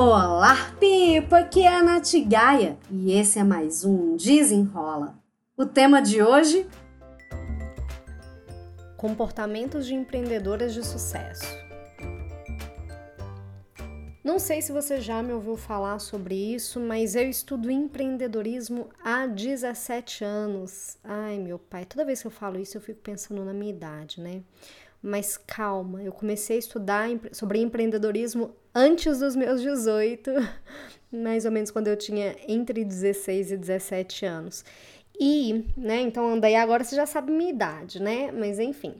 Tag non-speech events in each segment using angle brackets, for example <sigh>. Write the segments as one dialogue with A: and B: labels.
A: Olá, Pipa! Aqui é a Nath Gaia e esse é mais um Desenrola. O tema de hoje:
B: Comportamentos de empreendedoras de sucesso. Não sei se você já me ouviu falar sobre isso, mas eu estudo empreendedorismo há 17 anos. Ai, meu pai, toda vez que eu falo isso eu fico pensando na minha idade, né? Mas calma, eu comecei a estudar sobre empreendedorismo antes dos meus 18, <laughs> mais ou menos quando eu tinha entre 16 e 17 anos. E, né, então daí agora você já sabe minha idade, né? Mas enfim,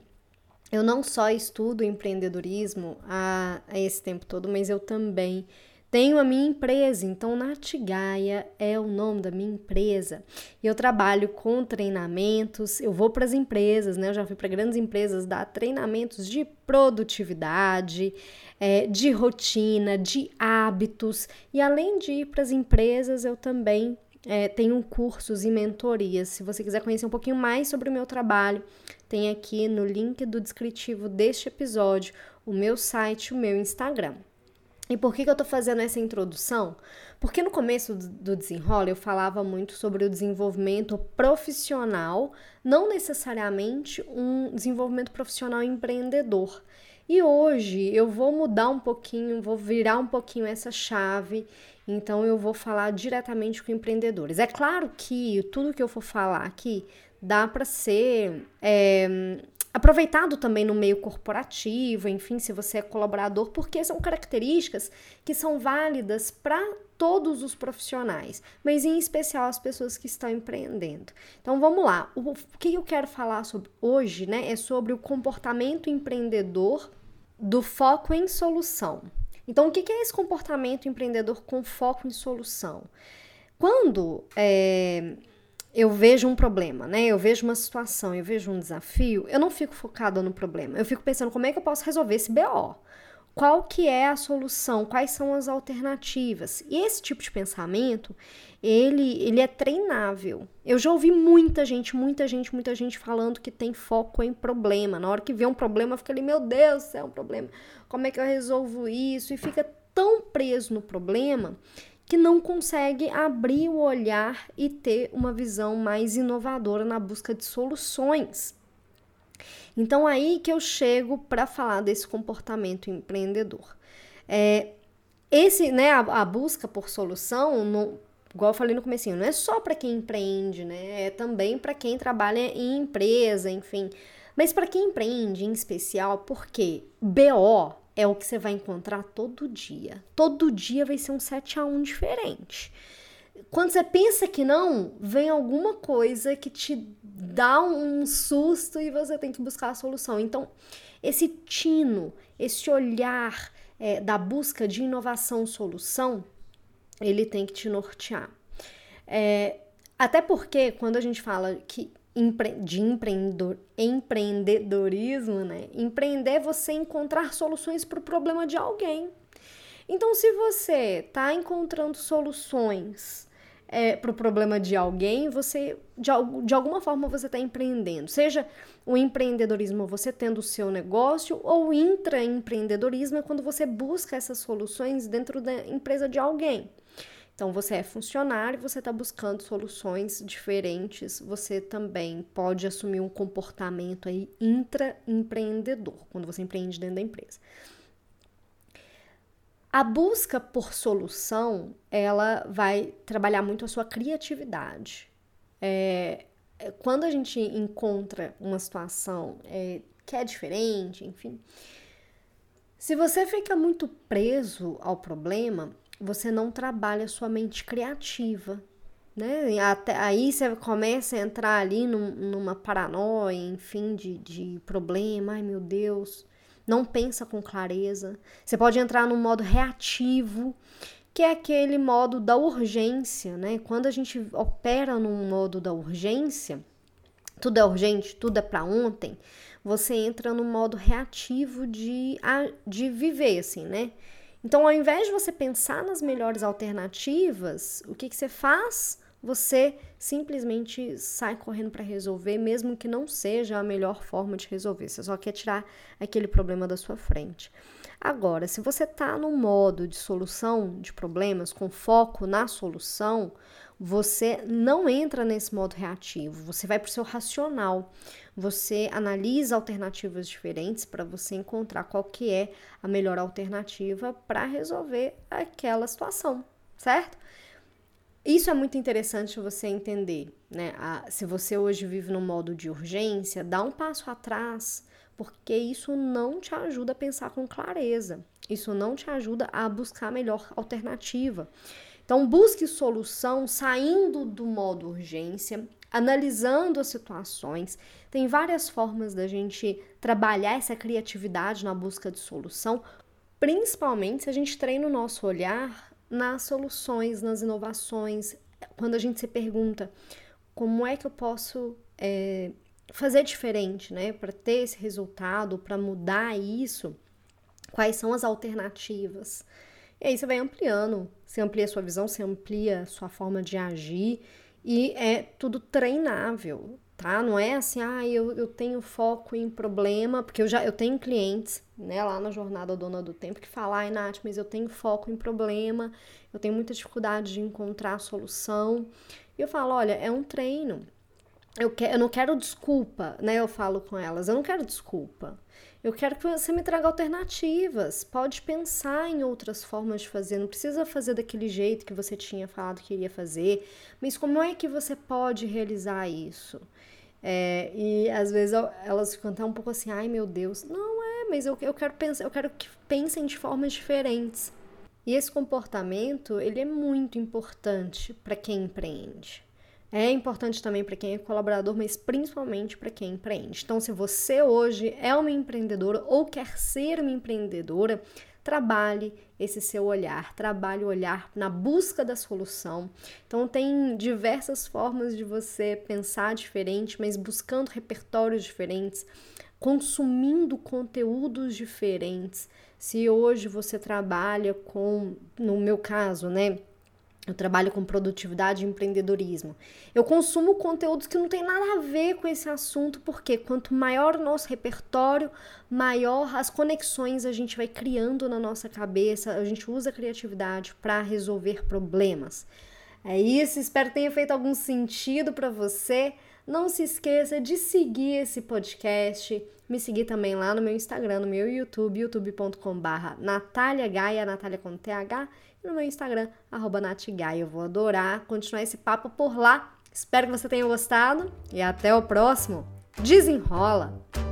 B: eu não só estudo empreendedorismo há, há esse tempo todo, mas eu também tenho a minha empresa, então Natigaia é o nome da minha empresa. E eu trabalho com treinamentos, eu vou para as empresas, né? Eu já fui para grandes empresas dar treinamentos de produtividade, é, de rotina, de hábitos. E além de ir para as empresas, eu também é, tenho cursos e mentorias. Se você quiser conhecer um pouquinho mais sobre o meu trabalho, tem aqui no link do descritivo deste episódio o meu site, o meu Instagram. E por que, que eu tô fazendo essa introdução? Porque no começo do desenrola eu falava muito sobre o desenvolvimento profissional, não necessariamente um desenvolvimento profissional empreendedor. E hoje eu vou mudar um pouquinho, vou virar um pouquinho essa chave, então eu vou falar diretamente com empreendedores. É claro que tudo que eu for falar aqui dá para ser é, aproveitado também no meio corporativo, enfim, se você é colaborador, porque são características que são válidas para todos os profissionais, mas em especial as pessoas que estão empreendendo. Então vamos lá. O, que eu quero falar sobre hoje, né, é sobre o comportamento empreendedor do foco em solução. Então, o que é esse comportamento empreendedor com foco em solução? Quando é, eu vejo um problema, né? Eu vejo uma situação, eu vejo um desafio, eu não fico focada no problema. Eu fico pensando como é que eu posso resolver esse BO. Qual que é a solução? Quais são as alternativas? E esse tipo de pensamento, ele, ele é treinável. Eu já ouvi muita gente, muita gente, muita gente falando que tem foco em problema. Na hora que vê um problema, fica ali, meu Deus, é um problema. Como é que eu resolvo isso? E fica tão preso no problema que não consegue abrir o olhar e ter uma visão mais inovadora na busca de soluções. Então aí que eu chego para falar desse comportamento empreendedor. É, esse, né, a, a busca por solução, no, igual eu falei no começo, não é só para quem empreende, né? É também para quem trabalha em empresa, enfim. Mas para quem empreende em especial, porque BO é o que você vai encontrar todo dia. Todo dia vai ser um 7 a 1 diferente. Quando você pensa que não, vem alguma coisa que te dá um susto e você tem que buscar a solução. Então, esse tino, esse olhar é, da busca de inovação, solução, ele tem que te nortear. É, até porque quando a gente fala que de empreendedor, empreendedorismo, né? Empreender é você encontrar soluções para o problema de alguém. Então, se você está encontrando soluções é, para o problema de alguém, você de, de alguma forma você está empreendendo. Seja o empreendedorismo você tendo o seu negócio, ou intraempreendedorismo é quando você busca essas soluções dentro da empresa de alguém. Então, você é funcionário, você está buscando soluções diferentes, você também pode assumir um comportamento aí intraempreendedor, quando você empreende dentro da empresa. A busca por solução, ela vai trabalhar muito a sua criatividade. É, é quando a gente encontra uma situação é, que é diferente, enfim, se você fica muito preso ao problema, você não trabalha sua mente criativa, né? Até, aí você começa a entrar ali num, numa paranoia, enfim, de, de problema, ai meu Deus, não pensa com clareza. Você pode entrar num modo reativo, que é aquele modo da urgência, né? Quando a gente opera num modo da urgência, tudo é urgente, tudo é para ontem, você entra no modo reativo de, de viver, assim, né? Então, ao invés de você pensar nas melhores alternativas, o que, que você faz? Você simplesmente sai correndo para resolver, mesmo que não seja a melhor forma de resolver. Você só quer tirar aquele problema da sua frente. Agora, se você está no modo de solução de problemas, com foco na solução, você não entra nesse modo reativo, você vai para o seu racional. Você analisa alternativas diferentes para você encontrar qual que é a melhor alternativa para resolver aquela situação, certo? Isso é muito interessante você entender, né? se você hoje vive no modo de urgência, dá um passo atrás, porque isso não te ajuda a pensar com clareza. Isso não te ajuda a buscar a melhor alternativa. Então, busque solução saindo do modo urgência, analisando as situações. Tem várias formas da gente trabalhar essa criatividade na busca de solução, principalmente se a gente treina o nosso olhar nas soluções, nas inovações. Quando a gente se pergunta como é que eu posso é, fazer diferente, né, para ter esse resultado, para mudar isso, quais são as alternativas. E aí você vai ampliando, você amplia sua visão, você amplia sua forma de agir e é tudo treinável, tá? Não é assim, ah, eu, eu tenho foco em problema, porque eu já eu tenho clientes, né, lá na jornada Dona do Tempo que falam, ai, Nath, mas eu tenho foco em problema, eu tenho muita dificuldade de encontrar solução. E eu falo, olha, é um treino. Eu, que, eu não quero desculpa, né? Eu falo com elas, eu não quero desculpa. Eu quero que você me traga alternativas. Pode pensar em outras formas de fazer. Não precisa fazer daquele jeito que você tinha falado que iria fazer. Mas como é que você pode realizar isso? É, e às vezes elas ficam até um pouco assim, ai meu Deus. Não é, mas eu, eu quero pensar, eu quero que pensem de formas diferentes. E esse comportamento, ele é muito importante para quem empreende. É importante também para quem é colaborador, mas principalmente para quem empreende. Então, se você hoje é uma empreendedora ou quer ser uma empreendedora, trabalhe esse seu olhar, trabalhe o olhar na busca da solução. Então, tem diversas formas de você pensar diferente, mas buscando repertórios diferentes, consumindo conteúdos diferentes. Se hoje você trabalha com, no meu caso, né? Eu trabalho com produtividade e empreendedorismo. Eu consumo conteúdos que não tem nada a ver com esse assunto, porque quanto maior o nosso repertório, maior as conexões a gente vai criando na nossa cabeça, a gente usa a criatividade para resolver problemas. É isso, espero que tenha feito algum sentido para você. Não se esqueça de seguir esse podcast, me seguir também lá no meu Instagram, no meu YouTube, youtube.com/barra Natália Gaia, Natália com TH e no meu Instagram, arroba Eu vou adorar continuar esse papo por lá. Espero que você tenha gostado e até o próximo. Desenrola!